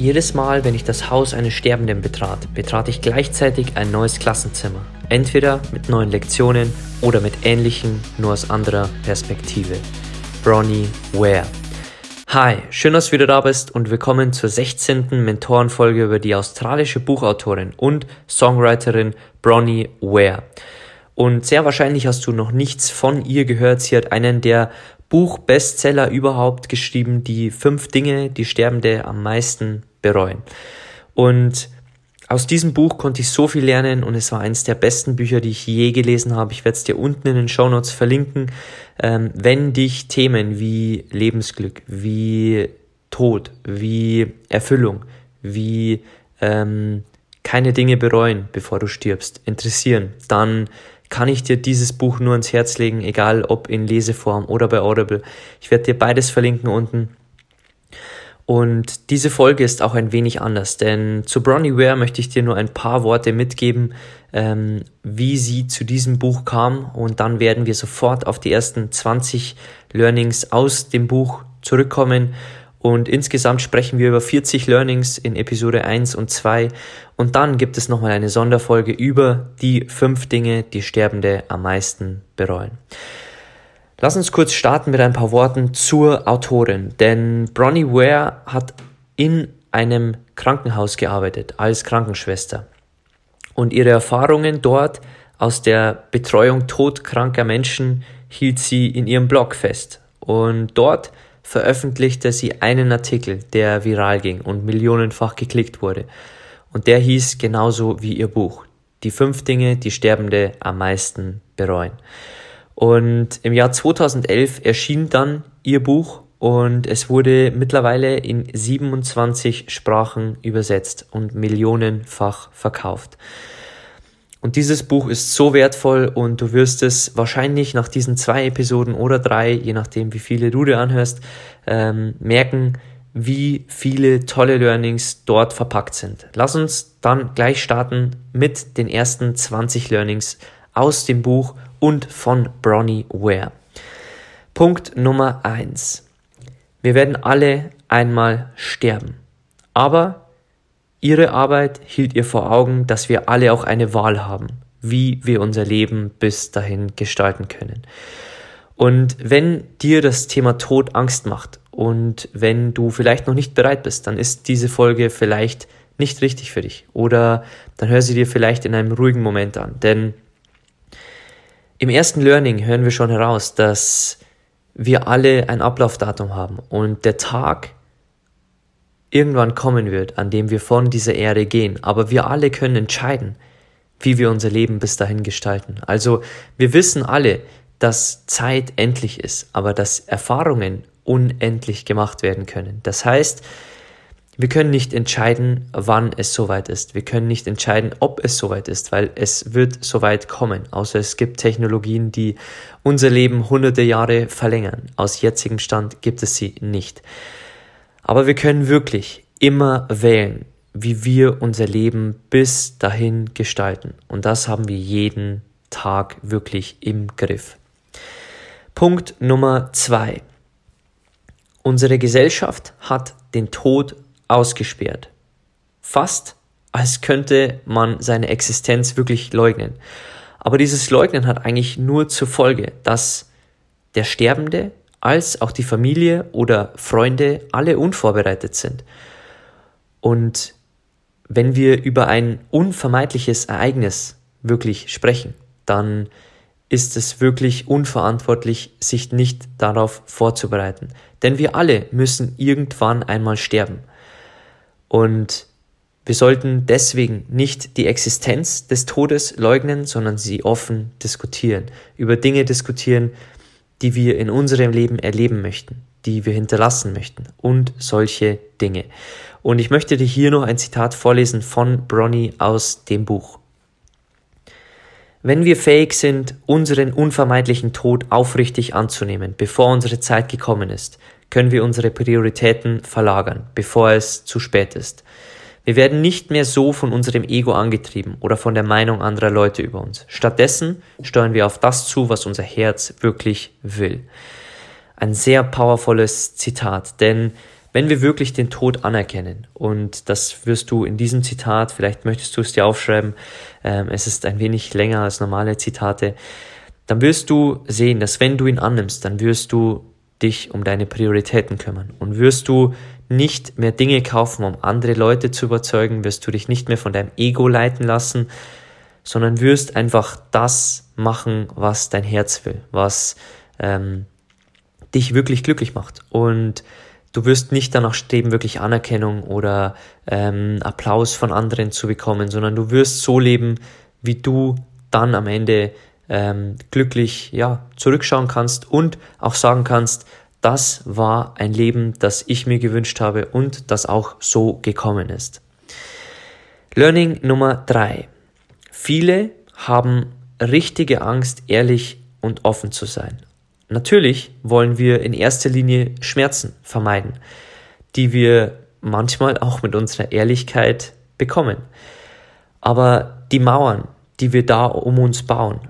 Jedes Mal, wenn ich das Haus eines Sterbenden betrat, betrat ich gleichzeitig ein neues Klassenzimmer. Entweder mit neuen Lektionen oder mit ähnlichen, nur aus anderer Perspektive. Bronnie Ware. Hi, schön, dass du wieder da bist und willkommen zur 16. Mentorenfolge über die australische Buchautorin und Songwriterin Bronnie Ware. Und sehr wahrscheinlich hast du noch nichts von ihr gehört. Sie hat einen der Buchbestseller überhaupt geschrieben, die fünf Dinge, die Sterbende am meisten bereuen. Und aus diesem Buch konnte ich so viel lernen und es war eines der besten Bücher, die ich je gelesen habe. Ich werde es dir unten in den Show Notes verlinken. Ähm, wenn dich Themen wie Lebensglück, wie Tod, wie Erfüllung, wie ähm, keine Dinge bereuen, bevor du stirbst, interessieren, dann kann ich dir dieses Buch nur ans Herz legen, egal ob in Leseform oder bei Audible. Ich werde dir beides verlinken unten. Und diese Folge ist auch ein wenig anders, denn zu Bronnie Ware möchte ich dir nur ein paar Worte mitgeben, ähm, wie sie zu diesem Buch kam. Und dann werden wir sofort auf die ersten 20 Learnings aus dem Buch zurückkommen. Und insgesamt sprechen wir über 40 Learnings in Episode 1 und 2. Und dann gibt es nochmal eine Sonderfolge über die fünf Dinge, die Sterbende am meisten bereuen. Lass uns kurz starten mit ein paar Worten zur Autorin, denn Bronnie Ware hat in einem Krankenhaus gearbeitet als Krankenschwester. Und ihre Erfahrungen dort aus der Betreuung todkranker Menschen hielt sie in ihrem Blog fest. Und dort veröffentlichte sie einen Artikel, der viral ging und millionenfach geklickt wurde. Und der hieß genauso wie ihr Buch, die fünf Dinge, die Sterbende am meisten bereuen. Und im Jahr 2011 erschien dann ihr Buch und es wurde mittlerweile in 27 Sprachen übersetzt und millionenfach verkauft. Und dieses Buch ist so wertvoll und du wirst es wahrscheinlich nach diesen zwei Episoden oder drei, je nachdem wie viele du dir anhörst, ähm, merken, wie viele tolle Learnings dort verpackt sind. Lass uns dann gleich starten mit den ersten 20 Learnings aus dem Buch und von Bronnie Ware. Punkt Nummer eins: Wir werden alle einmal sterben. Aber ihre Arbeit hielt ihr vor Augen, dass wir alle auch eine Wahl haben, wie wir unser Leben bis dahin gestalten können. Und wenn dir das Thema Tod Angst macht und wenn du vielleicht noch nicht bereit bist, dann ist diese Folge vielleicht nicht richtig für dich. Oder dann hör sie dir vielleicht in einem ruhigen Moment an. Denn im ersten Learning hören wir schon heraus, dass wir alle ein Ablaufdatum haben und der Tag irgendwann kommen wird, an dem wir von dieser Erde gehen. Aber wir alle können entscheiden, wie wir unser Leben bis dahin gestalten. Also wir wissen alle, dass Zeit endlich ist, aber dass Erfahrungen unendlich gemacht werden können. Das heißt, wir können nicht entscheiden, wann es soweit ist. Wir können nicht entscheiden, ob es soweit ist, weil es wird soweit kommen. Außer es gibt Technologien, die unser Leben hunderte Jahre verlängern. Aus jetzigem Stand gibt es sie nicht. Aber wir können wirklich immer wählen, wie wir unser Leben bis dahin gestalten. Und das haben wir jeden Tag wirklich im Griff. Punkt Nummer zwei. Unsere Gesellschaft hat den Tod ausgesperrt. Fast als könnte man seine Existenz wirklich leugnen. Aber dieses Leugnen hat eigentlich nur zur Folge, dass der Sterbende als auch die Familie oder Freunde alle unvorbereitet sind. Und wenn wir über ein unvermeidliches Ereignis wirklich sprechen, dann ist es wirklich unverantwortlich, sich nicht darauf vorzubereiten. Denn wir alle müssen irgendwann einmal sterben. Und Wir sollten deswegen nicht die Existenz des Todes leugnen, sondern sie offen diskutieren, über Dinge diskutieren, die wir in unserem Leben erleben möchten, die wir hinterlassen möchten und solche Dinge. Und ich möchte dir hier noch ein Zitat vorlesen von Bronny aus dem Buch. Wenn wir fähig sind, unseren unvermeidlichen Tod aufrichtig anzunehmen, bevor unsere Zeit gekommen ist, können wir unsere Prioritäten verlagern, bevor es zu spät ist. Wir werden nicht mehr so von unserem Ego angetrieben oder von der Meinung anderer Leute über uns. Stattdessen steuern wir auf das zu, was unser Herz wirklich will. Ein sehr powervolles Zitat, denn wenn wir wirklich den Tod anerkennen, und das wirst du in diesem Zitat, vielleicht möchtest du es dir aufschreiben, ähm, es ist ein wenig länger als normale Zitate, dann wirst du sehen, dass wenn du ihn annimmst, dann wirst du dich um deine Prioritäten kümmern und wirst du nicht mehr Dinge kaufen, um andere Leute zu überzeugen, wirst du dich nicht mehr von deinem Ego leiten lassen, sondern wirst einfach das machen, was dein Herz will, was ähm, dich wirklich glücklich macht. Und du wirst nicht danach streben, wirklich Anerkennung oder ähm, Applaus von anderen zu bekommen, sondern du wirst so leben, wie du dann am Ende ähm, glücklich ja, zurückschauen kannst und auch sagen kannst, das war ein Leben, das ich mir gewünscht habe und das auch so gekommen ist. Learning Nummer drei: Viele haben richtige Angst, ehrlich und offen zu sein. Natürlich wollen wir in erster Linie Schmerzen vermeiden, die wir manchmal auch mit unserer Ehrlichkeit bekommen. Aber die Mauern, die wir da um uns bauen,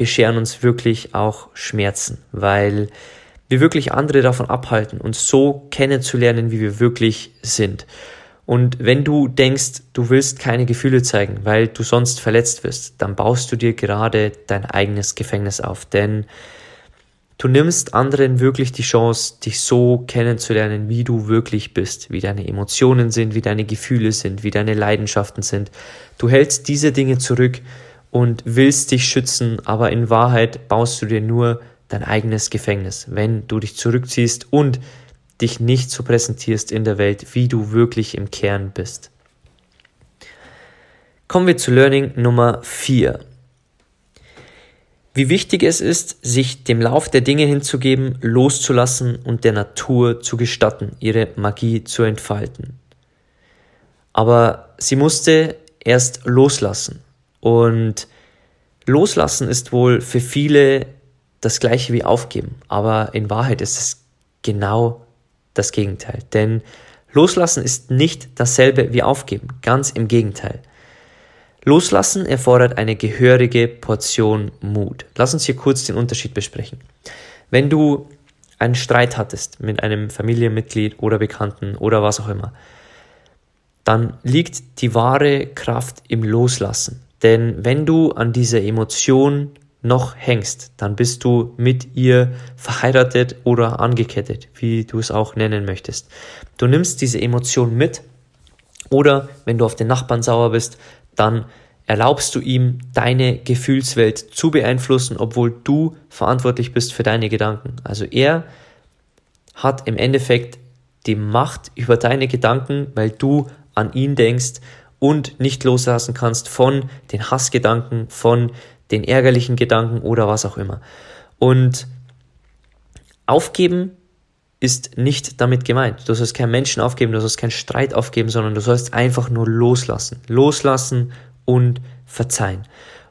bescheren uns wirklich auch Schmerzen, weil wir wirklich andere davon abhalten, uns so kennenzulernen, wie wir wirklich sind. Und wenn du denkst, du willst keine Gefühle zeigen, weil du sonst verletzt wirst, dann baust du dir gerade dein eigenes Gefängnis auf. Denn Du nimmst anderen wirklich die Chance, dich so kennenzulernen, wie du wirklich bist, wie deine Emotionen sind, wie deine Gefühle sind, wie deine Leidenschaften sind. Du hältst diese Dinge zurück und willst dich schützen, aber in Wahrheit baust du dir nur dein eigenes Gefängnis, wenn du dich zurückziehst und dich nicht so präsentierst in der Welt, wie du wirklich im Kern bist. Kommen wir zu Learning Nummer 4 wie wichtig es ist, sich dem Lauf der Dinge hinzugeben, loszulassen und der Natur zu gestatten, ihre Magie zu entfalten. Aber sie musste erst loslassen. Und loslassen ist wohl für viele das gleiche wie aufgeben. Aber in Wahrheit ist es genau das Gegenteil. Denn loslassen ist nicht dasselbe wie aufgeben. Ganz im Gegenteil. Loslassen erfordert eine gehörige Portion Mut. Lass uns hier kurz den Unterschied besprechen. Wenn du einen Streit hattest mit einem Familienmitglied oder Bekannten oder was auch immer, dann liegt die wahre Kraft im Loslassen. Denn wenn du an dieser Emotion noch hängst, dann bist du mit ihr verheiratet oder angekettet, wie du es auch nennen möchtest. Du nimmst diese Emotion mit oder wenn du auf den Nachbarn sauer bist, dann erlaubst du ihm, deine Gefühlswelt zu beeinflussen, obwohl du verantwortlich bist für deine Gedanken. Also er hat im Endeffekt die Macht über deine Gedanken, weil du an ihn denkst und nicht loslassen kannst von den Hassgedanken, von den ärgerlichen Gedanken oder was auch immer. Und aufgeben ist nicht damit gemeint. Du sollst keinen Menschen aufgeben, du sollst keinen Streit aufgeben, sondern du sollst einfach nur loslassen. Loslassen und verzeihen.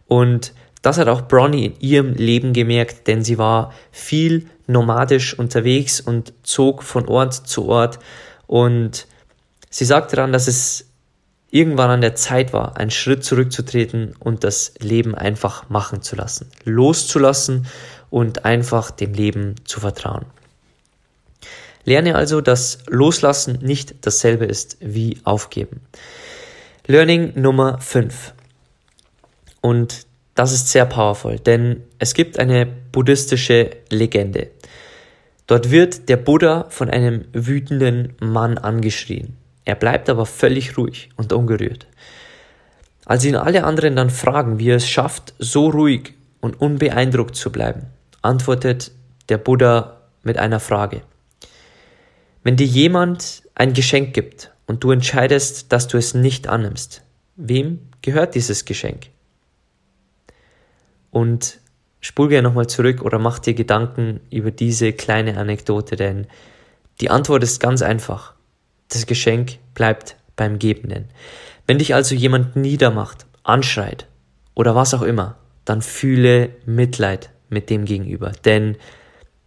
Und das hat auch Bronnie in ihrem Leben gemerkt, denn sie war viel nomadisch unterwegs und zog von Ort zu Ort. Und sie sagte dann, dass es irgendwann an der Zeit war, einen Schritt zurückzutreten und das Leben einfach machen zu lassen, loszulassen und einfach dem Leben zu vertrauen. Lerne also, dass Loslassen nicht dasselbe ist wie Aufgeben. Learning Nummer 5. Und das ist sehr powerful, denn es gibt eine buddhistische Legende. Dort wird der Buddha von einem wütenden Mann angeschrien. Er bleibt aber völlig ruhig und ungerührt. Als ihn alle anderen dann fragen, wie er es schafft, so ruhig und unbeeindruckt zu bleiben, antwortet der Buddha mit einer Frage. Wenn dir jemand ein Geschenk gibt und du entscheidest, dass du es nicht annimmst, wem gehört dieses Geschenk? Und spul nochmal zurück oder mach dir Gedanken über diese kleine Anekdote, denn die Antwort ist ganz einfach. Das Geschenk bleibt beim Gebenden. Wenn dich also jemand niedermacht, anschreit oder was auch immer, dann fühle Mitleid mit dem Gegenüber, denn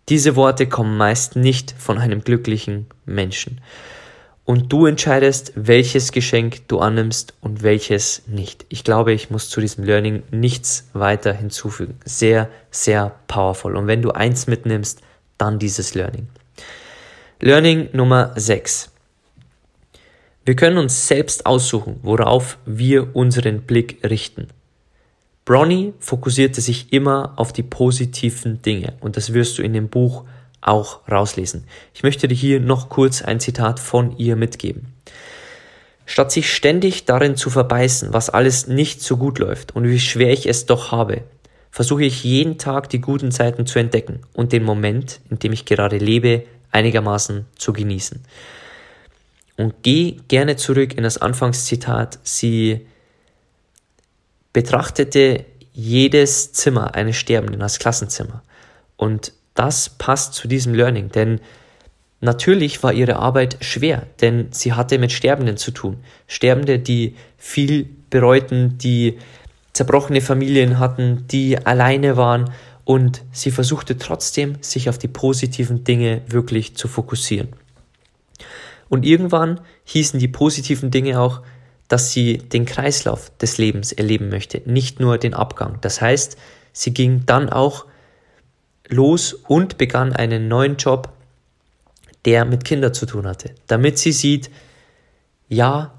diese Worte kommen meist nicht von einem glücklichen Menschen. Und du entscheidest, welches Geschenk du annimmst und welches nicht. Ich glaube, ich muss zu diesem Learning nichts weiter hinzufügen. Sehr, sehr powerful. Und wenn du eins mitnimmst, dann dieses Learning. Learning Nummer 6. Wir können uns selbst aussuchen, worauf wir unseren Blick richten. Bronny fokussierte sich immer auf die positiven Dinge und das wirst du in dem Buch auch rauslesen. Ich möchte dir hier noch kurz ein Zitat von ihr mitgeben. Statt sich ständig darin zu verbeißen, was alles nicht so gut läuft und wie schwer ich es doch habe, versuche ich jeden Tag die guten Zeiten zu entdecken und den Moment, in dem ich gerade lebe, einigermaßen zu genießen. Und geh gerne zurück in das Anfangszitat. Sie betrachtete jedes Zimmer eines Sterbenden als Klassenzimmer. Und das passt zu diesem Learning, denn natürlich war ihre Arbeit schwer, denn sie hatte mit Sterbenden zu tun. Sterbende, die viel bereuten, die zerbrochene Familien hatten, die alleine waren und sie versuchte trotzdem, sich auf die positiven Dinge wirklich zu fokussieren. Und irgendwann hießen die positiven Dinge auch, dass sie den Kreislauf des Lebens erleben möchte, nicht nur den Abgang. Das heißt, sie ging dann auch los und begann einen neuen Job, der mit Kindern zu tun hatte, damit sie sieht, ja,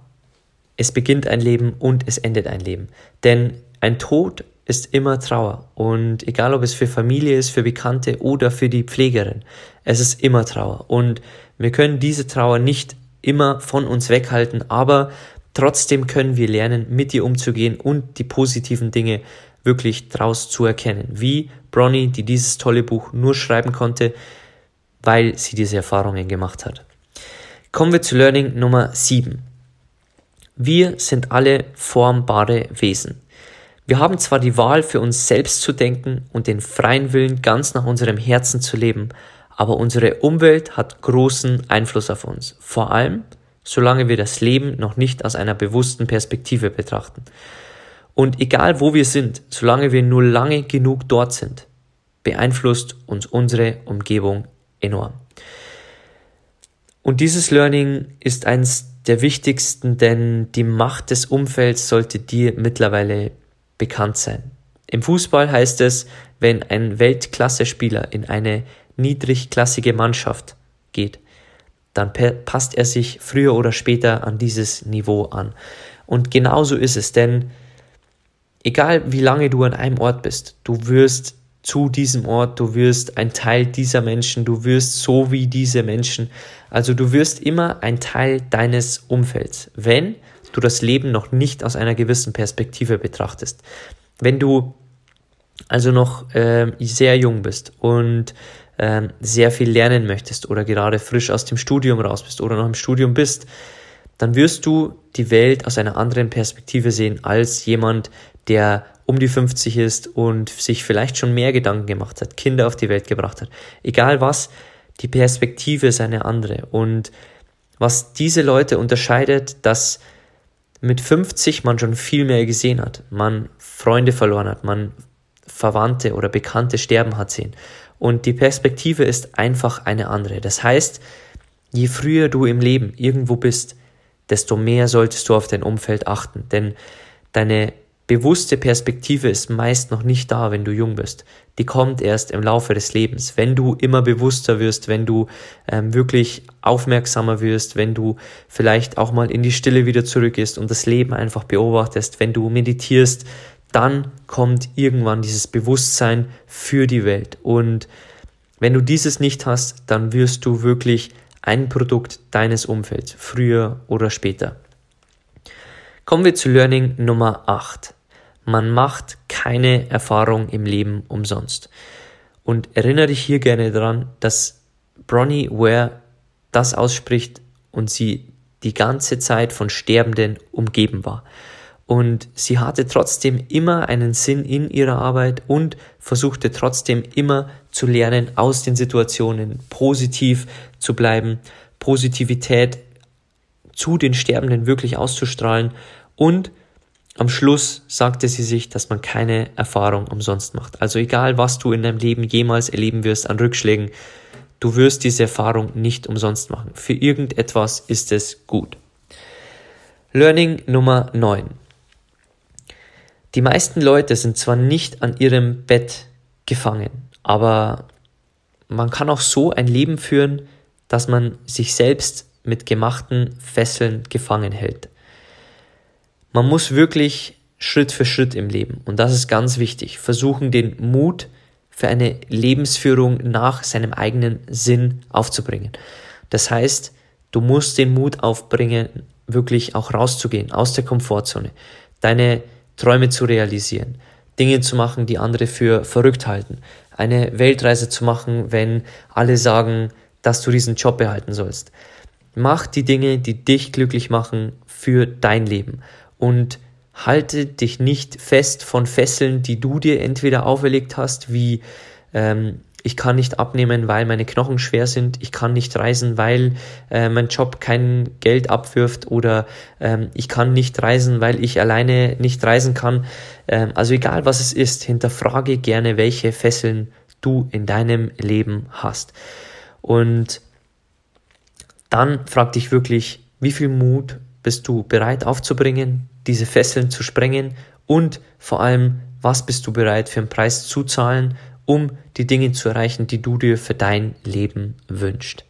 es beginnt ein Leben und es endet ein Leben. Denn ein Tod ist immer Trauer. Und egal ob es für Familie ist, für Bekannte oder für die Pflegerin, es ist immer Trauer. Und wir können diese Trauer nicht immer von uns weghalten, aber Trotzdem können wir lernen, mit ihr umzugehen und die positiven Dinge wirklich draus zu erkennen. Wie Bronny, die dieses tolle Buch nur schreiben konnte, weil sie diese Erfahrungen gemacht hat. Kommen wir zu Learning Nummer 7. Wir sind alle formbare Wesen. Wir haben zwar die Wahl, für uns selbst zu denken und den freien Willen ganz nach unserem Herzen zu leben, aber unsere Umwelt hat großen Einfluss auf uns. Vor allem solange wir das Leben noch nicht aus einer bewussten Perspektive betrachten. Und egal wo wir sind, solange wir nur lange genug dort sind, beeinflusst uns unsere Umgebung enorm. Und dieses Learning ist eines der wichtigsten, denn die Macht des Umfelds sollte dir mittlerweile bekannt sein. Im Fußball heißt es, wenn ein Weltklasse-Spieler in eine niedrigklassige Mannschaft geht, dann passt er sich früher oder später an dieses Niveau an. Und genauso ist es, denn egal wie lange du an einem Ort bist, du wirst zu diesem Ort, du wirst ein Teil dieser Menschen, du wirst so wie diese Menschen. Also du wirst immer ein Teil deines Umfelds, wenn du das Leben noch nicht aus einer gewissen Perspektive betrachtest. Wenn du also noch äh, sehr jung bist und ähm, sehr viel lernen möchtest oder gerade frisch aus dem Studium raus bist oder noch im Studium bist, dann wirst du die Welt aus einer anderen Perspektive sehen als jemand, der um die 50 ist und sich vielleicht schon mehr Gedanken gemacht hat, Kinder auf die Welt gebracht hat. Egal was, die Perspektive ist eine andere. Und was diese Leute unterscheidet, dass mit 50 man schon viel mehr gesehen hat, man Freunde verloren hat, man Verwandte oder Bekannte sterben hat sehen und die Perspektive ist einfach eine andere. Das heißt, je früher du im Leben irgendwo bist, desto mehr solltest du auf dein Umfeld achten. Denn deine bewusste Perspektive ist meist noch nicht da, wenn du jung bist. Die kommt erst im Laufe des Lebens. Wenn du immer bewusster wirst, wenn du ähm, wirklich aufmerksamer wirst, wenn du vielleicht auch mal in die Stille wieder zurückgehst und das Leben einfach beobachtest, wenn du meditierst, dann kommt irgendwann dieses Bewusstsein für die Welt. Und wenn du dieses nicht hast, dann wirst du wirklich ein Produkt deines Umfelds, früher oder später. Kommen wir zu Learning Nummer 8. Man macht keine Erfahrung im Leben umsonst. Und erinnere dich hier gerne daran, dass Bronnie Ware das ausspricht und sie die ganze Zeit von Sterbenden umgeben war. Und sie hatte trotzdem immer einen Sinn in ihrer Arbeit und versuchte trotzdem immer zu lernen, aus den Situationen positiv zu bleiben, Positivität zu den Sterbenden wirklich auszustrahlen und am Schluss sagte sie sich, dass man keine Erfahrung umsonst macht. Also egal, was du in deinem Leben jemals erleben wirst an Rückschlägen, du wirst diese Erfahrung nicht umsonst machen. Für irgendetwas ist es gut. Learning Nummer 9. Die meisten Leute sind zwar nicht an ihrem Bett gefangen, aber man kann auch so ein Leben führen, dass man sich selbst mit gemachten Fesseln gefangen hält. Man muss wirklich Schritt für Schritt im Leben, und das ist ganz wichtig, versuchen, den Mut für eine Lebensführung nach seinem eigenen Sinn aufzubringen. Das heißt, du musst den Mut aufbringen, wirklich auch rauszugehen aus der Komfortzone, deine Träume zu realisieren, Dinge zu machen, die andere für verrückt halten, eine Weltreise zu machen, wenn alle sagen, dass du diesen Job behalten sollst. Mach die Dinge, die dich glücklich machen für dein Leben und halte dich nicht fest von Fesseln, die du dir entweder auferlegt hast, wie ähm, ich kann nicht abnehmen, weil meine Knochen schwer sind, ich kann nicht reisen, weil äh, mein Job kein Geld abwirft oder ähm, ich kann nicht reisen, weil ich alleine nicht reisen kann. Ähm, also egal was es ist, hinterfrage gerne, welche Fesseln du in deinem Leben hast. Und dann frag dich wirklich, wie viel Mut bist du bereit aufzubringen, diese Fesseln zu sprengen und vor allem, was bist du bereit für einen Preis zu zahlen, um die Dinge zu erreichen, die du dir für dein Leben wünschst.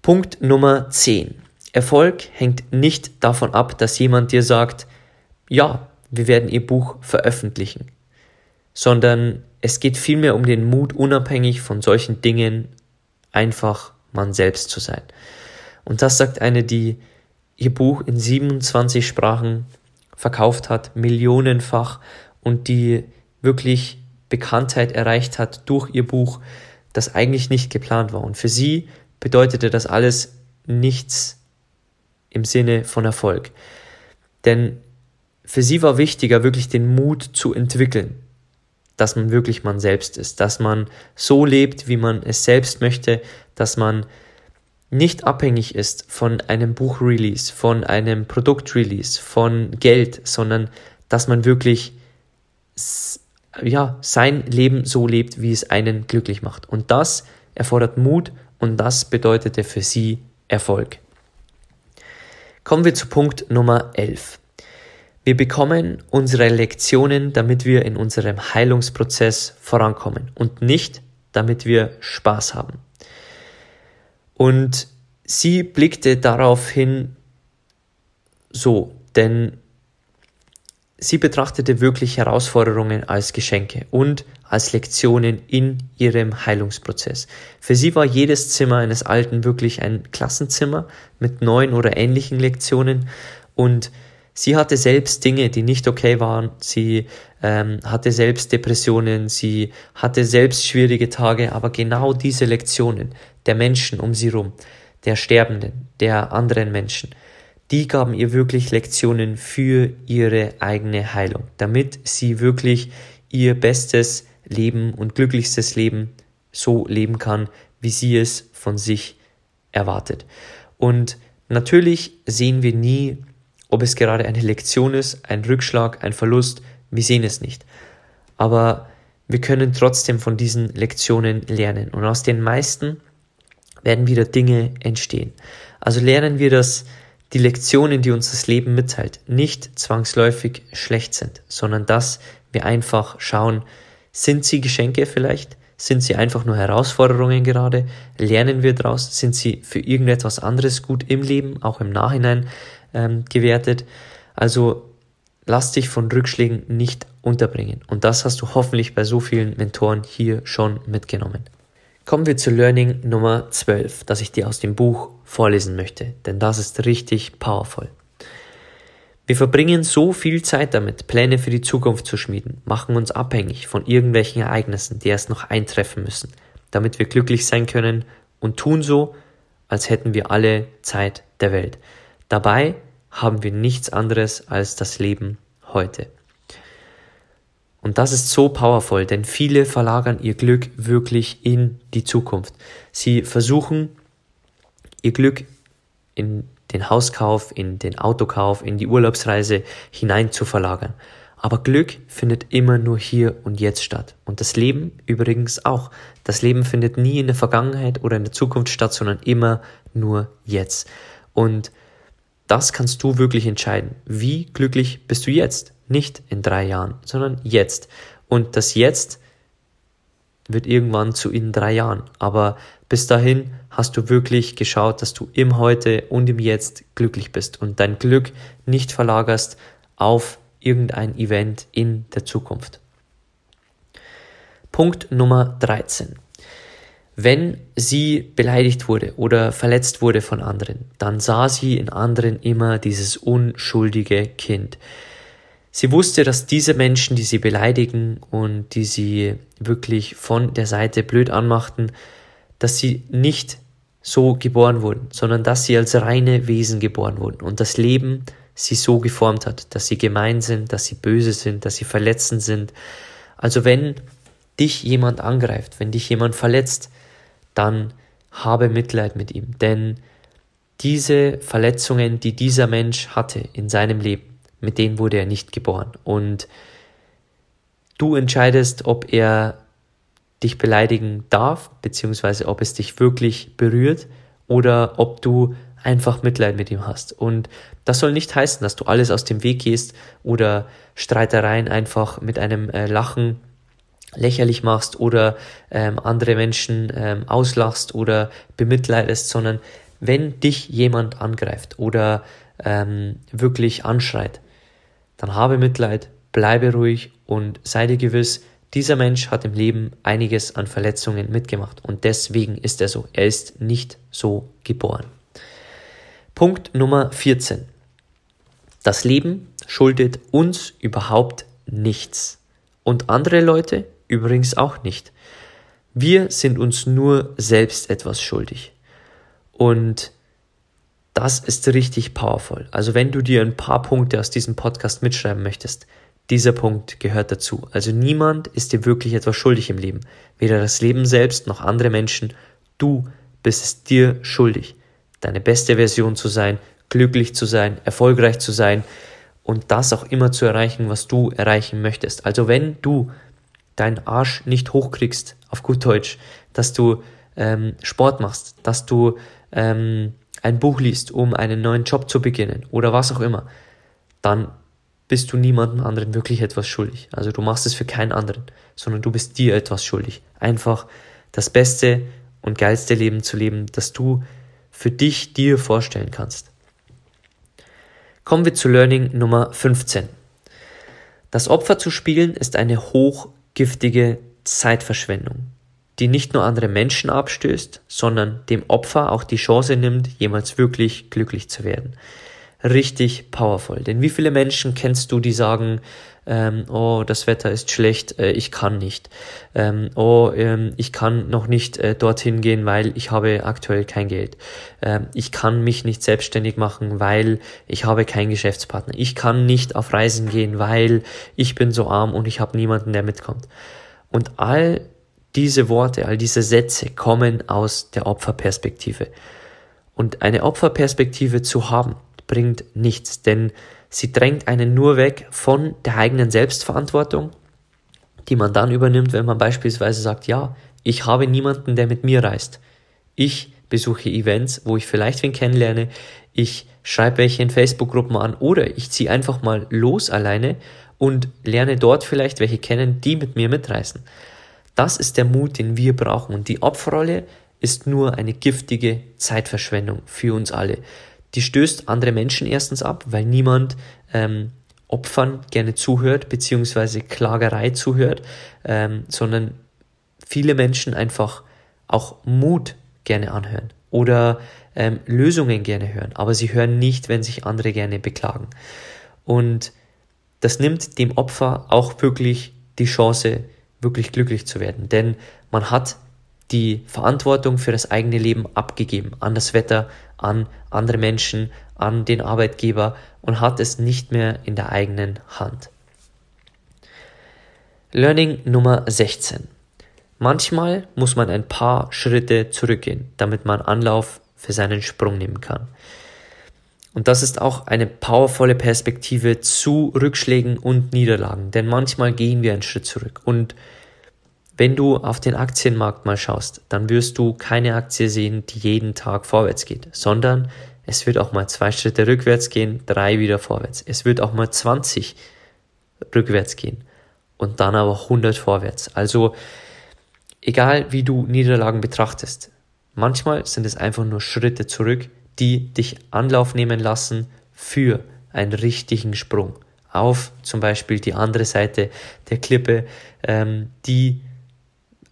Punkt Nummer 10. Erfolg hängt nicht davon ab, dass jemand dir sagt, ja, wir werden ihr Buch veröffentlichen, sondern es geht vielmehr um den Mut, unabhängig von solchen Dingen einfach man selbst zu sein. Und das sagt eine, die ihr Buch in 27 Sprachen verkauft hat, millionenfach und die wirklich Bekanntheit erreicht hat durch ihr Buch, das eigentlich nicht geplant war. Und für sie bedeutete das alles nichts im Sinne von Erfolg. Denn für sie war wichtiger, wirklich den Mut zu entwickeln, dass man wirklich man selbst ist, dass man so lebt, wie man es selbst möchte, dass man nicht abhängig ist von einem Buchrelease, von einem Produktrelease, von Geld, sondern dass man wirklich ja, sein Leben so lebt, wie es einen glücklich macht. Und das erfordert Mut und das bedeutete für sie Erfolg. Kommen wir zu Punkt Nummer 11. Wir bekommen unsere Lektionen, damit wir in unserem Heilungsprozess vorankommen und nicht, damit wir Spaß haben. Und sie blickte darauf hin so, denn Sie betrachtete wirklich Herausforderungen als Geschenke und als Lektionen in ihrem Heilungsprozess. Für sie war jedes Zimmer eines Alten wirklich ein Klassenzimmer mit neuen oder ähnlichen Lektionen und sie hatte selbst Dinge, die nicht okay waren. Sie ähm, hatte selbst Depressionen, sie hatte selbst schwierige Tage, aber genau diese Lektionen der Menschen um sie rum, der Sterbenden, der anderen Menschen, die gaben ihr wirklich Lektionen für ihre eigene Heilung, damit sie wirklich ihr bestes Leben und glücklichstes Leben so leben kann, wie sie es von sich erwartet. Und natürlich sehen wir nie, ob es gerade eine Lektion ist, ein Rückschlag, ein Verlust, wir sehen es nicht. Aber wir können trotzdem von diesen Lektionen lernen und aus den meisten werden wieder Dinge entstehen. Also lernen wir das die Lektionen, die uns das Leben mitteilt, nicht zwangsläufig schlecht sind, sondern dass wir einfach schauen, sind sie Geschenke vielleicht? Sind sie einfach nur Herausforderungen gerade? Lernen wir daraus? Sind sie für irgendetwas anderes gut im Leben, auch im Nachhinein ähm, gewertet? Also lass dich von Rückschlägen nicht unterbringen. Und das hast du hoffentlich bei so vielen Mentoren hier schon mitgenommen. Kommen wir zu Learning Nummer 12, das ich dir aus dem Buch vorlesen möchte, denn das ist richtig powerful. Wir verbringen so viel Zeit damit, Pläne für die Zukunft zu schmieden, machen uns abhängig von irgendwelchen Ereignissen, die erst noch eintreffen müssen, damit wir glücklich sein können und tun so, als hätten wir alle Zeit der Welt. Dabei haben wir nichts anderes als das Leben heute. Und das ist so powerful, denn viele verlagern ihr Glück wirklich in die Zukunft. Sie versuchen ihr Glück in den Hauskauf, in den Autokauf, in die Urlaubsreise hinein zu verlagern. Aber Glück findet immer nur hier und jetzt statt. Und das Leben übrigens auch. Das Leben findet nie in der Vergangenheit oder in der Zukunft statt, sondern immer nur jetzt. Und das kannst du wirklich entscheiden. Wie glücklich bist du jetzt? Nicht in drei Jahren, sondern jetzt. Und das Jetzt wird irgendwann zu in drei Jahren. Aber bis dahin hast du wirklich geschaut, dass du im Heute und im Jetzt glücklich bist und dein Glück nicht verlagerst auf irgendein Event in der Zukunft. Punkt Nummer 13. Wenn sie beleidigt wurde oder verletzt wurde von anderen, dann sah sie in anderen immer dieses unschuldige Kind. Sie wusste, dass diese Menschen, die sie beleidigen und die sie wirklich von der Seite blöd anmachten, dass sie nicht so geboren wurden, sondern dass sie als reine Wesen geboren wurden und das Leben sie so geformt hat, dass sie gemein sind, dass sie böse sind, dass sie verletzend sind. Also wenn dich jemand angreift, wenn dich jemand verletzt, dann habe Mitleid mit ihm, denn diese Verletzungen, die dieser Mensch hatte in seinem Leben, mit denen wurde er nicht geboren. Und du entscheidest, ob er dich beleidigen darf, beziehungsweise ob es dich wirklich berührt oder ob du einfach Mitleid mit ihm hast. Und das soll nicht heißen, dass du alles aus dem Weg gehst oder Streitereien einfach mit einem äh, Lachen lächerlich machst oder ähm, andere Menschen ähm, auslachst oder bemitleidest, sondern wenn dich jemand angreift oder ähm, wirklich anschreit, dann habe Mitleid, bleibe ruhig und sei dir gewiss, dieser Mensch hat im Leben einiges an Verletzungen mitgemacht und deswegen ist er so. Er ist nicht so geboren. Punkt Nummer 14. Das Leben schuldet uns überhaupt nichts. Und andere Leute übrigens auch nicht. Wir sind uns nur selbst etwas schuldig. Und das ist richtig powerful. Also wenn du dir ein paar Punkte aus diesem Podcast mitschreiben möchtest, dieser Punkt gehört dazu. Also niemand ist dir wirklich etwas schuldig im Leben. Weder das Leben selbst noch andere Menschen. Du bist es dir schuldig deine beste Version zu sein, glücklich zu sein, erfolgreich zu sein und das auch immer zu erreichen, was du erreichen möchtest. Also wenn du deinen Arsch nicht hochkriegst, auf gut Deutsch, dass du ähm, Sport machst, dass du ähm, ein Buch liest, um einen neuen Job zu beginnen oder was auch immer, dann bist du niemandem anderen wirklich etwas schuldig. Also du machst es für keinen anderen, sondern du bist dir etwas schuldig. Einfach das beste und geilste Leben zu leben, das du für dich dir vorstellen kannst. Kommen wir zu Learning Nummer 15. Das Opfer zu spielen ist eine hochgiftige Zeitverschwendung, die nicht nur andere Menschen abstößt, sondern dem Opfer auch die Chance nimmt, jemals wirklich glücklich zu werden richtig powerful. Denn wie viele Menschen kennst du, die sagen, ähm, oh, das Wetter ist schlecht, äh, ich kann nicht. Ähm, oh, ähm, ich kann noch nicht äh, dorthin gehen, weil ich habe aktuell kein Geld. Ähm, ich kann mich nicht selbstständig machen, weil ich habe keinen Geschäftspartner. Ich kann nicht auf Reisen gehen, weil ich bin so arm und ich habe niemanden, der mitkommt. Und all diese Worte, all diese Sätze kommen aus der Opferperspektive. Und eine Opferperspektive zu haben, bringt nichts, denn sie drängt einen nur weg von der eigenen Selbstverantwortung, die man dann übernimmt, wenn man beispielsweise sagt, ja, ich habe niemanden, der mit mir reist. Ich besuche Events, wo ich vielleicht wen kennenlerne, ich schreibe welche in Facebook-Gruppen an oder ich ziehe einfach mal los alleine und lerne dort vielleicht welche kennen, die mit mir mitreisen. Das ist der Mut, den wir brauchen. Und die Opferrolle ist nur eine giftige Zeitverschwendung für uns alle die stößt andere Menschen erstens ab, weil niemand ähm, Opfern gerne zuhört, beziehungsweise Klagerei zuhört, ähm, sondern viele Menschen einfach auch Mut gerne anhören oder ähm, Lösungen gerne hören, aber sie hören nicht, wenn sich andere gerne beklagen. Und das nimmt dem Opfer auch wirklich die Chance, wirklich glücklich zu werden, denn man hat die Verantwortung für das eigene Leben abgegeben an das Wetter, an andere Menschen, an den Arbeitgeber und hat es nicht mehr in der eigenen Hand. Learning Nummer 16. Manchmal muss man ein paar Schritte zurückgehen, damit man Anlauf für seinen Sprung nehmen kann. Und das ist auch eine powervolle Perspektive zu Rückschlägen und Niederlagen, denn manchmal gehen wir einen Schritt zurück. Und wenn du auf den Aktienmarkt mal schaust, dann wirst du keine Aktie sehen, die jeden Tag vorwärts geht, sondern es wird auch mal zwei Schritte rückwärts gehen, drei wieder vorwärts. Es wird auch mal 20 rückwärts gehen und dann aber 100 vorwärts. Also egal wie du Niederlagen betrachtest, manchmal sind es einfach nur Schritte zurück, die dich Anlauf nehmen lassen für einen richtigen Sprung auf zum Beispiel die andere Seite der Klippe, ähm, die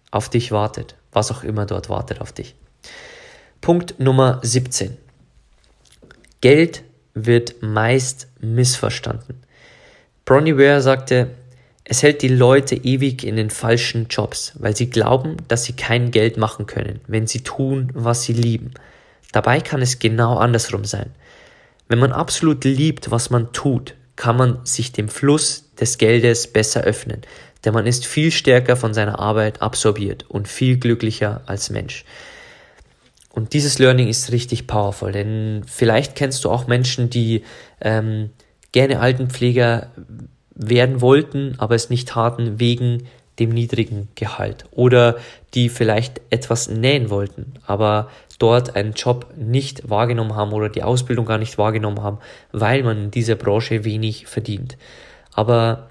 auf dich wartet, was auch immer dort wartet auf dich. Punkt Nummer 17. Geld wird meist missverstanden. Bronnie Ware sagte, es hält die Leute ewig in den falschen Jobs, weil sie glauben, dass sie kein Geld machen können, wenn sie tun, was sie lieben. Dabei kann es genau andersrum sein. Wenn man absolut liebt, was man tut, kann man sich dem Fluss des Geldes besser öffnen, denn man ist viel stärker von seiner Arbeit absorbiert und viel glücklicher als Mensch. Und dieses Learning ist richtig powerful, denn vielleicht kennst du auch Menschen, die ähm, gerne Altenpfleger werden wollten, aber es nicht taten wegen dem niedrigen Gehalt oder die vielleicht etwas nähen wollten, aber dort einen Job nicht wahrgenommen haben oder die Ausbildung gar nicht wahrgenommen haben, weil man in dieser Branche wenig verdient. Aber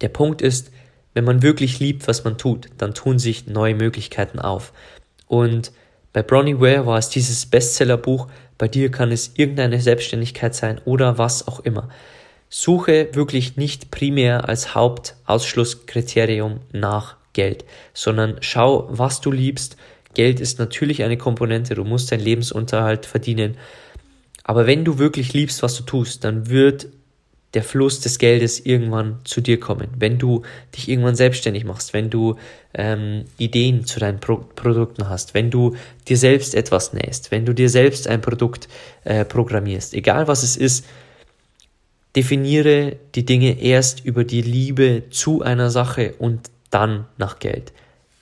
der Punkt ist, wenn man wirklich liebt, was man tut, dann tun sich neue Möglichkeiten auf. Und bei Bronnie Ware war es dieses Bestsellerbuch, bei dir kann es irgendeine Selbstständigkeit sein oder was auch immer. Suche wirklich nicht primär als Hauptausschlusskriterium nach Geld, sondern schau, was du liebst. Geld ist natürlich eine Komponente, du musst deinen Lebensunterhalt verdienen. Aber wenn du wirklich liebst, was du tust, dann wird der Fluss des Geldes irgendwann zu dir kommen. Wenn du dich irgendwann selbstständig machst, wenn du ähm, Ideen zu deinen Pro Produkten hast, wenn du dir selbst etwas nähst, wenn du dir selbst ein Produkt äh, programmierst, egal was es ist, Definiere die Dinge erst über die Liebe zu einer Sache und dann nach Geld.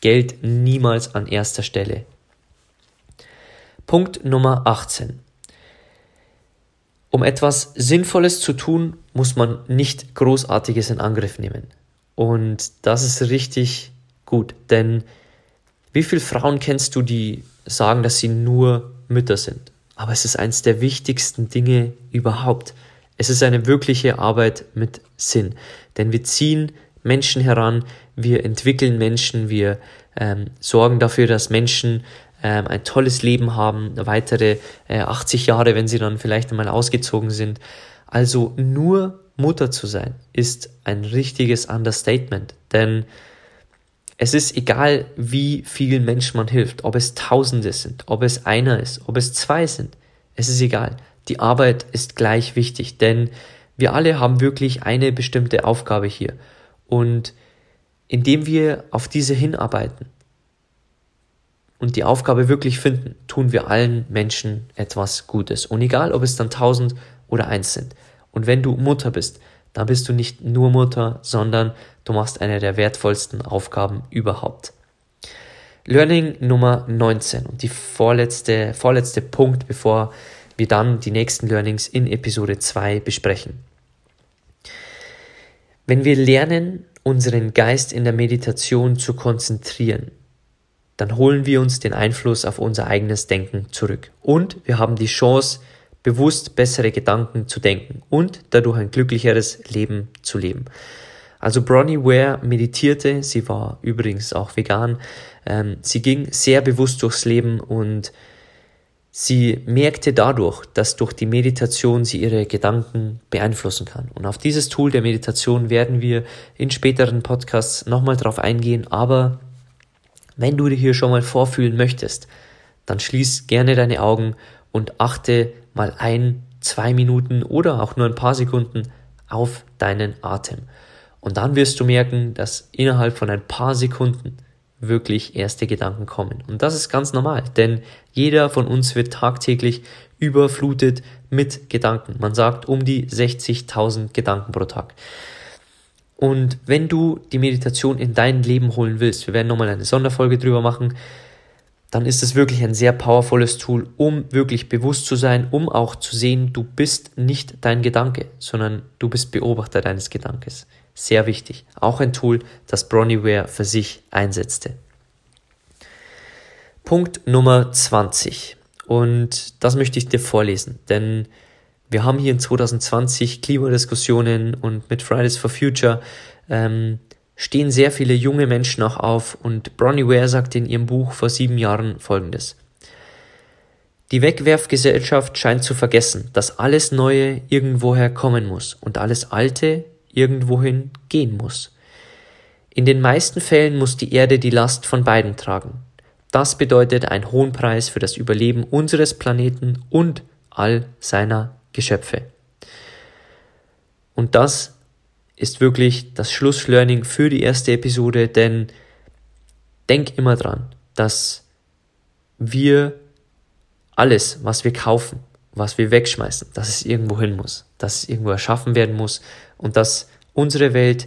Geld niemals an erster Stelle. Punkt Nummer 18. Um etwas Sinnvolles zu tun, muss man nicht Großartiges in Angriff nehmen. Und das ist richtig gut, denn wie viele Frauen kennst du, die sagen, dass sie nur Mütter sind? Aber es ist eines der wichtigsten Dinge überhaupt. Es ist eine wirkliche Arbeit mit Sinn, denn wir ziehen Menschen heran, wir entwickeln Menschen, wir ähm, sorgen dafür, dass Menschen ähm, ein tolles Leben haben, weitere äh, 80 Jahre, wenn sie dann vielleicht einmal ausgezogen sind. Also nur Mutter zu sein, ist ein richtiges Understatement, denn es ist egal, wie vielen Menschen man hilft, ob es Tausende sind, ob es einer ist, ob es zwei sind, es ist egal. Die Arbeit ist gleich wichtig, denn wir alle haben wirklich eine bestimmte Aufgabe hier. Und indem wir auf diese hinarbeiten und die Aufgabe wirklich finden, tun wir allen Menschen etwas Gutes. Und egal, ob es dann tausend oder eins sind. Und wenn du Mutter bist, dann bist du nicht nur Mutter, sondern du machst eine der wertvollsten Aufgaben überhaupt. Learning Nummer 19 und die vorletzte, vorletzte Punkt, bevor wir dann die nächsten Learnings in Episode 2 besprechen. Wenn wir lernen, unseren Geist in der Meditation zu konzentrieren, dann holen wir uns den Einfluss auf unser eigenes Denken zurück. Und wir haben die Chance, bewusst bessere Gedanken zu denken und dadurch ein glücklicheres Leben zu leben. Also Bronnie Ware meditierte, sie war übrigens auch vegan, ähm, sie ging sehr bewusst durchs Leben und Sie merkte dadurch, dass durch die Meditation sie ihre Gedanken beeinflussen kann. Und auf dieses Tool der Meditation werden wir in späteren Podcasts nochmal drauf eingehen. Aber wenn du dir hier schon mal vorfühlen möchtest, dann schließ gerne deine Augen und achte mal ein, zwei Minuten oder auch nur ein paar Sekunden auf deinen Atem. Und dann wirst du merken, dass innerhalb von ein paar Sekunden wirklich erste Gedanken kommen. Und das ist ganz normal, denn jeder von uns wird tagtäglich überflutet mit Gedanken. Man sagt um die 60.000 Gedanken pro Tag. Und wenn du die Meditation in dein Leben holen willst, wir werden nochmal eine Sonderfolge drüber machen, dann ist es wirklich ein sehr powervolles Tool, um wirklich bewusst zu sein, um auch zu sehen, du bist nicht dein Gedanke, sondern du bist Beobachter deines Gedankes. Sehr wichtig. Auch ein Tool, das Bronnie Ware für sich einsetzte. Punkt Nummer 20. Und das möchte ich dir vorlesen, denn wir haben hier in 2020 Klimadiskussionen und mit Fridays for Future ähm, stehen sehr viele junge Menschen auch auf und Bronnie Ware sagt in ihrem Buch vor sieben Jahren folgendes. Die Wegwerfgesellschaft scheint zu vergessen, dass alles Neue irgendwoher kommen muss und alles Alte irgendwohin gehen muss. In den meisten Fällen muss die Erde die Last von beiden tragen. Das bedeutet einen hohen Preis für das Überleben unseres Planeten und all seiner Geschöpfe. Und das ist wirklich das Schlusslearning für die erste Episode, denn denk immer dran, dass wir alles, was wir kaufen, was wir wegschmeißen, dass es irgendwo hin muss, dass es irgendwo erschaffen werden muss und dass unsere Welt,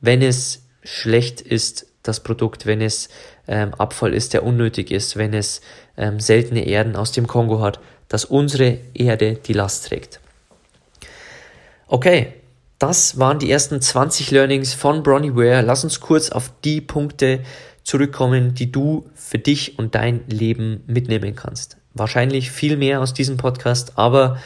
wenn es schlecht ist, das Produkt, wenn es ähm, Abfall ist, der unnötig ist, wenn es ähm, seltene Erden aus dem Kongo hat, dass unsere Erde die Last trägt. Okay, das waren die ersten 20 Learnings von Bronnie Ware. Lass uns kurz auf die Punkte zurückkommen, die du für dich und dein Leben mitnehmen kannst. Wahrscheinlich viel mehr aus diesem Podcast, aber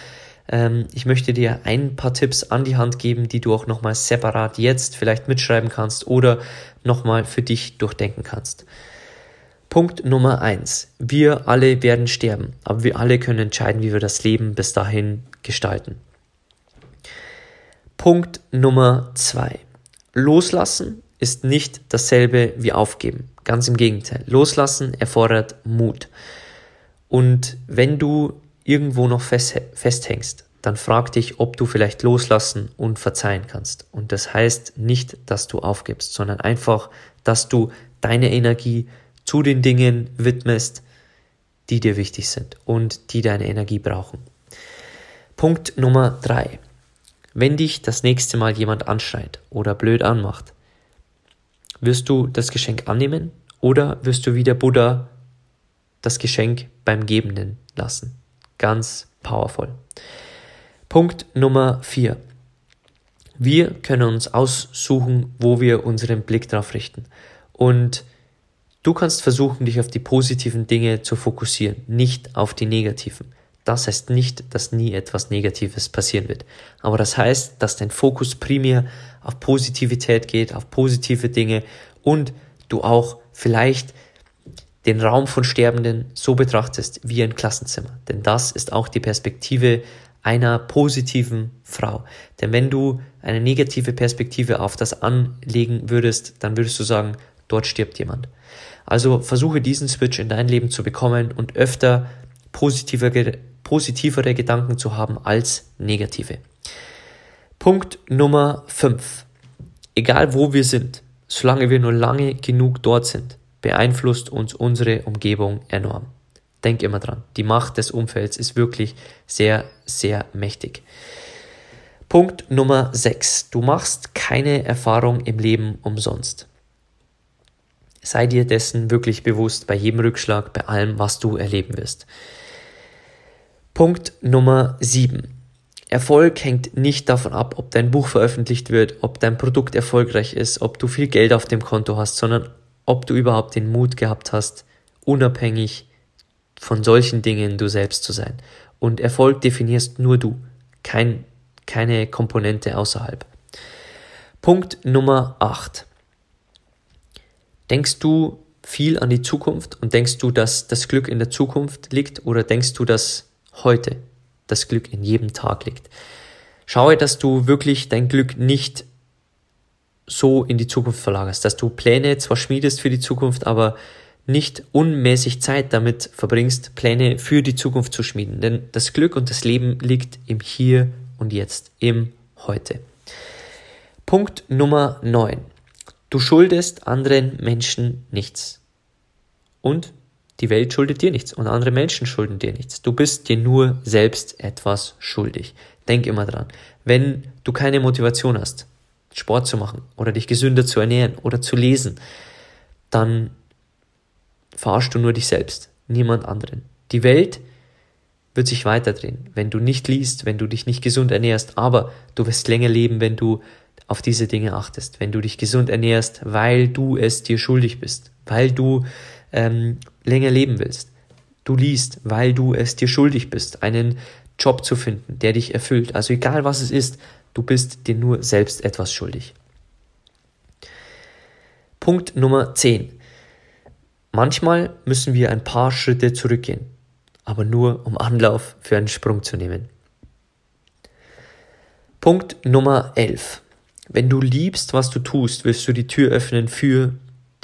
ähm, ich möchte dir ein paar Tipps an die Hand geben, die du auch nochmal separat jetzt vielleicht mitschreiben kannst oder nochmal für dich durchdenken kannst. Punkt Nummer eins: Wir alle werden sterben, aber wir alle können entscheiden, wie wir das Leben bis dahin gestalten. Punkt Nummer zwei: Loslassen ist nicht dasselbe wie aufgeben. Ganz im Gegenteil. Loslassen erfordert Mut. Und wenn du irgendwo noch fest, festhängst, dann frag dich, ob du vielleicht loslassen und verzeihen kannst. Und das heißt nicht, dass du aufgibst, sondern einfach, dass du deine Energie zu den Dingen widmest, die dir wichtig sind und die deine Energie brauchen. Punkt Nummer drei. Wenn dich das nächste Mal jemand anschreit oder blöd anmacht, wirst du das Geschenk annehmen oder wirst du wie der Buddha das Geschenk beim Gebenden lassen? Ganz powerful. Punkt Nummer vier. Wir können uns aussuchen, wo wir unseren Blick drauf richten. Und du kannst versuchen, dich auf die positiven Dinge zu fokussieren, nicht auf die negativen. Das heißt nicht, dass nie etwas Negatives passieren wird. Aber das heißt, dass dein Fokus primär auf Positivität geht, auf positive Dinge und du auch vielleicht den Raum von Sterbenden so betrachtest wie ein Klassenzimmer. Denn das ist auch die Perspektive einer positiven Frau. Denn wenn du eine negative Perspektive auf das anlegen würdest, dann würdest du sagen, dort stirbt jemand. Also versuche diesen Switch in dein Leben zu bekommen und öfter positivere, positivere Gedanken zu haben als negative. Punkt Nummer 5. Egal wo wir sind, solange wir nur lange genug dort sind, beeinflusst uns unsere Umgebung enorm. Denk immer dran, die Macht des Umfelds ist wirklich sehr, sehr mächtig. Punkt Nummer 6. Du machst keine Erfahrung im Leben umsonst. Sei dir dessen wirklich bewusst bei jedem Rückschlag, bei allem, was du erleben wirst. Punkt Nummer 7. Erfolg hängt nicht davon ab, ob dein Buch veröffentlicht wird, ob dein Produkt erfolgreich ist, ob du viel Geld auf dem Konto hast, sondern ob du überhaupt den Mut gehabt hast, unabhängig von solchen Dingen du selbst zu sein. Und Erfolg definierst nur du, kein, keine Komponente außerhalb. Punkt Nummer 8. Denkst du viel an die Zukunft und denkst du, dass das Glück in der Zukunft liegt oder denkst du, dass heute das Glück in jedem Tag liegt? Schaue, dass du wirklich dein Glück nicht so in die Zukunft verlagerst, dass du Pläne zwar schmiedest für die Zukunft, aber nicht unmäßig Zeit damit verbringst, Pläne für die Zukunft zu schmieden. Denn das Glück und das Leben liegt im Hier und Jetzt, im Heute. Punkt Nummer 9. Du schuldest anderen Menschen nichts. Und die Welt schuldet dir nichts und andere Menschen schulden dir nichts. Du bist dir nur selbst etwas schuldig. Denk immer dran. Wenn du keine Motivation hast, Sport zu machen oder dich gesünder zu ernähren oder zu lesen, dann verarschst du nur dich selbst, niemand anderen. Die Welt wird sich weiterdrehen, wenn du nicht liest, wenn du dich nicht gesund ernährst, aber du wirst länger leben, wenn du auf diese Dinge achtest, wenn du dich gesund ernährst, weil du es dir schuldig bist, weil du ähm, länger leben willst. Du liest, weil du es dir schuldig bist, einen Job zu finden, der dich erfüllt. Also egal was es ist, du bist dir nur selbst etwas schuldig. Punkt Nummer 10. Manchmal müssen wir ein paar Schritte zurückgehen, aber nur um Anlauf für einen Sprung zu nehmen. Punkt Nummer 11. Wenn du liebst, was du tust, wirst du die Tür öffnen für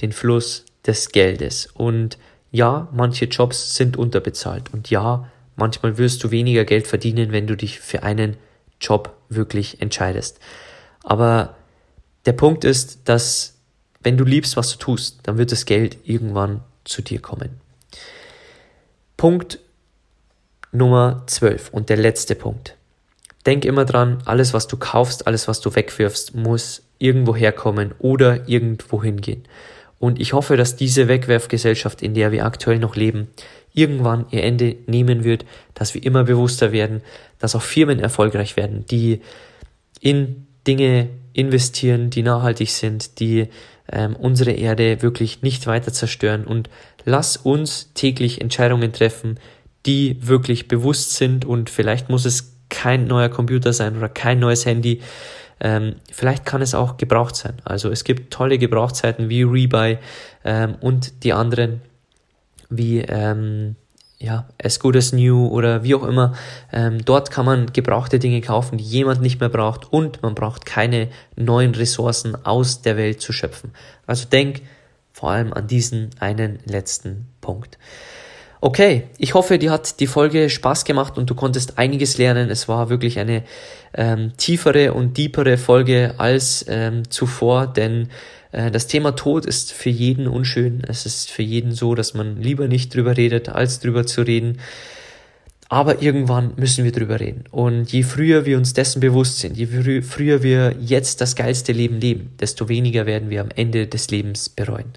den Fluss des Geldes. Und ja, manche Jobs sind unterbezahlt. Und ja, manchmal wirst du weniger Geld verdienen, wenn du dich für einen Job wirklich entscheidest. Aber der Punkt ist, dass wenn du liebst, was du tust, dann wird das Geld irgendwann zu dir kommen. Punkt Nummer 12 und der letzte Punkt. Denk immer dran, alles, was du kaufst, alles, was du wegwirfst, muss irgendwo herkommen oder irgendwo hingehen. Und ich hoffe, dass diese Wegwerfgesellschaft, in der wir aktuell noch leben, irgendwann ihr Ende nehmen wird, dass wir immer bewusster werden, dass auch Firmen erfolgreich werden, die in Dinge investieren, die nachhaltig sind, die ähm, unsere Erde wirklich nicht weiter zerstören. Und lass uns täglich Entscheidungen treffen, die wirklich bewusst sind und vielleicht muss es kein neuer Computer sein oder kein neues Handy. Ähm, vielleicht kann es auch gebraucht sein. Also es gibt tolle Gebrauchtzeiten wie Rebuy ähm, und die anderen wie ähm, ja, As Good as New oder wie auch immer. Ähm, dort kann man gebrauchte Dinge kaufen, die jemand nicht mehr braucht und man braucht keine neuen Ressourcen aus der Welt zu schöpfen. Also denk vor allem an diesen einen letzten Punkt. Okay, ich hoffe, dir hat die Folge Spaß gemacht und du konntest einiges lernen. Es war wirklich eine ähm, tiefere und deepere Folge als ähm, zuvor, denn das Thema Tod ist für jeden unschön. Es ist für jeden so, dass man lieber nicht drüber redet, als drüber zu reden. Aber irgendwann müssen wir drüber reden. Und je früher wir uns dessen bewusst sind, je frü früher wir jetzt das geilste Leben leben, desto weniger werden wir am Ende des Lebens bereuen.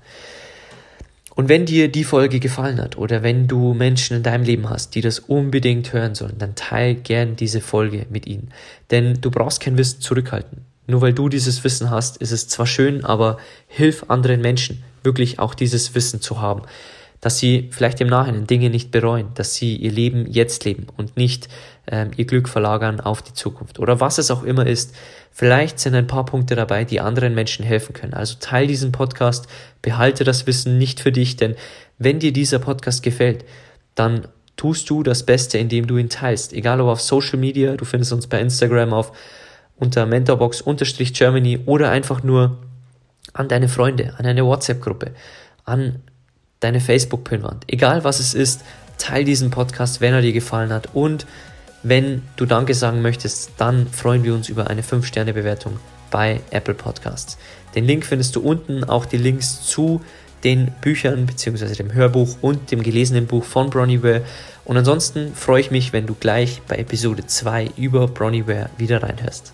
Und wenn dir die Folge gefallen hat oder wenn du Menschen in deinem Leben hast, die das unbedingt hören sollen, dann teil gern diese Folge mit ihnen. Denn du brauchst kein Wissen zurückhalten. Nur weil du dieses Wissen hast, ist es zwar schön, aber hilf anderen Menschen wirklich auch dieses Wissen zu haben. Dass sie vielleicht im Nachhinein Dinge nicht bereuen, dass sie ihr Leben jetzt leben und nicht ähm, ihr Glück verlagern auf die Zukunft. Oder was es auch immer ist, Vielleicht sind ein paar Punkte dabei, die anderen Menschen helfen können. Also teil diesen Podcast, behalte das Wissen nicht für dich, denn wenn dir dieser Podcast gefällt, dann tust du das Beste, indem du ihn teilst. Egal ob auf Social Media, du findest uns bei Instagram auf unter mentorbox-germany oder einfach nur an deine Freunde, an eine WhatsApp-Gruppe, an deine Facebook-Pinwand. Egal was es ist, teil diesen Podcast, wenn er dir gefallen hat und wenn du Danke sagen möchtest, dann freuen wir uns über eine 5-Sterne-Bewertung bei Apple Podcasts. Den Link findest du unten, auch die Links zu den Büchern bzw. dem Hörbuch und dem gelesenen Buch von Bronnie Ware. Und ansonsten freue ich mich, wenn du gleich bei Episode 2 über Bronnie Ware wieder reinhörst.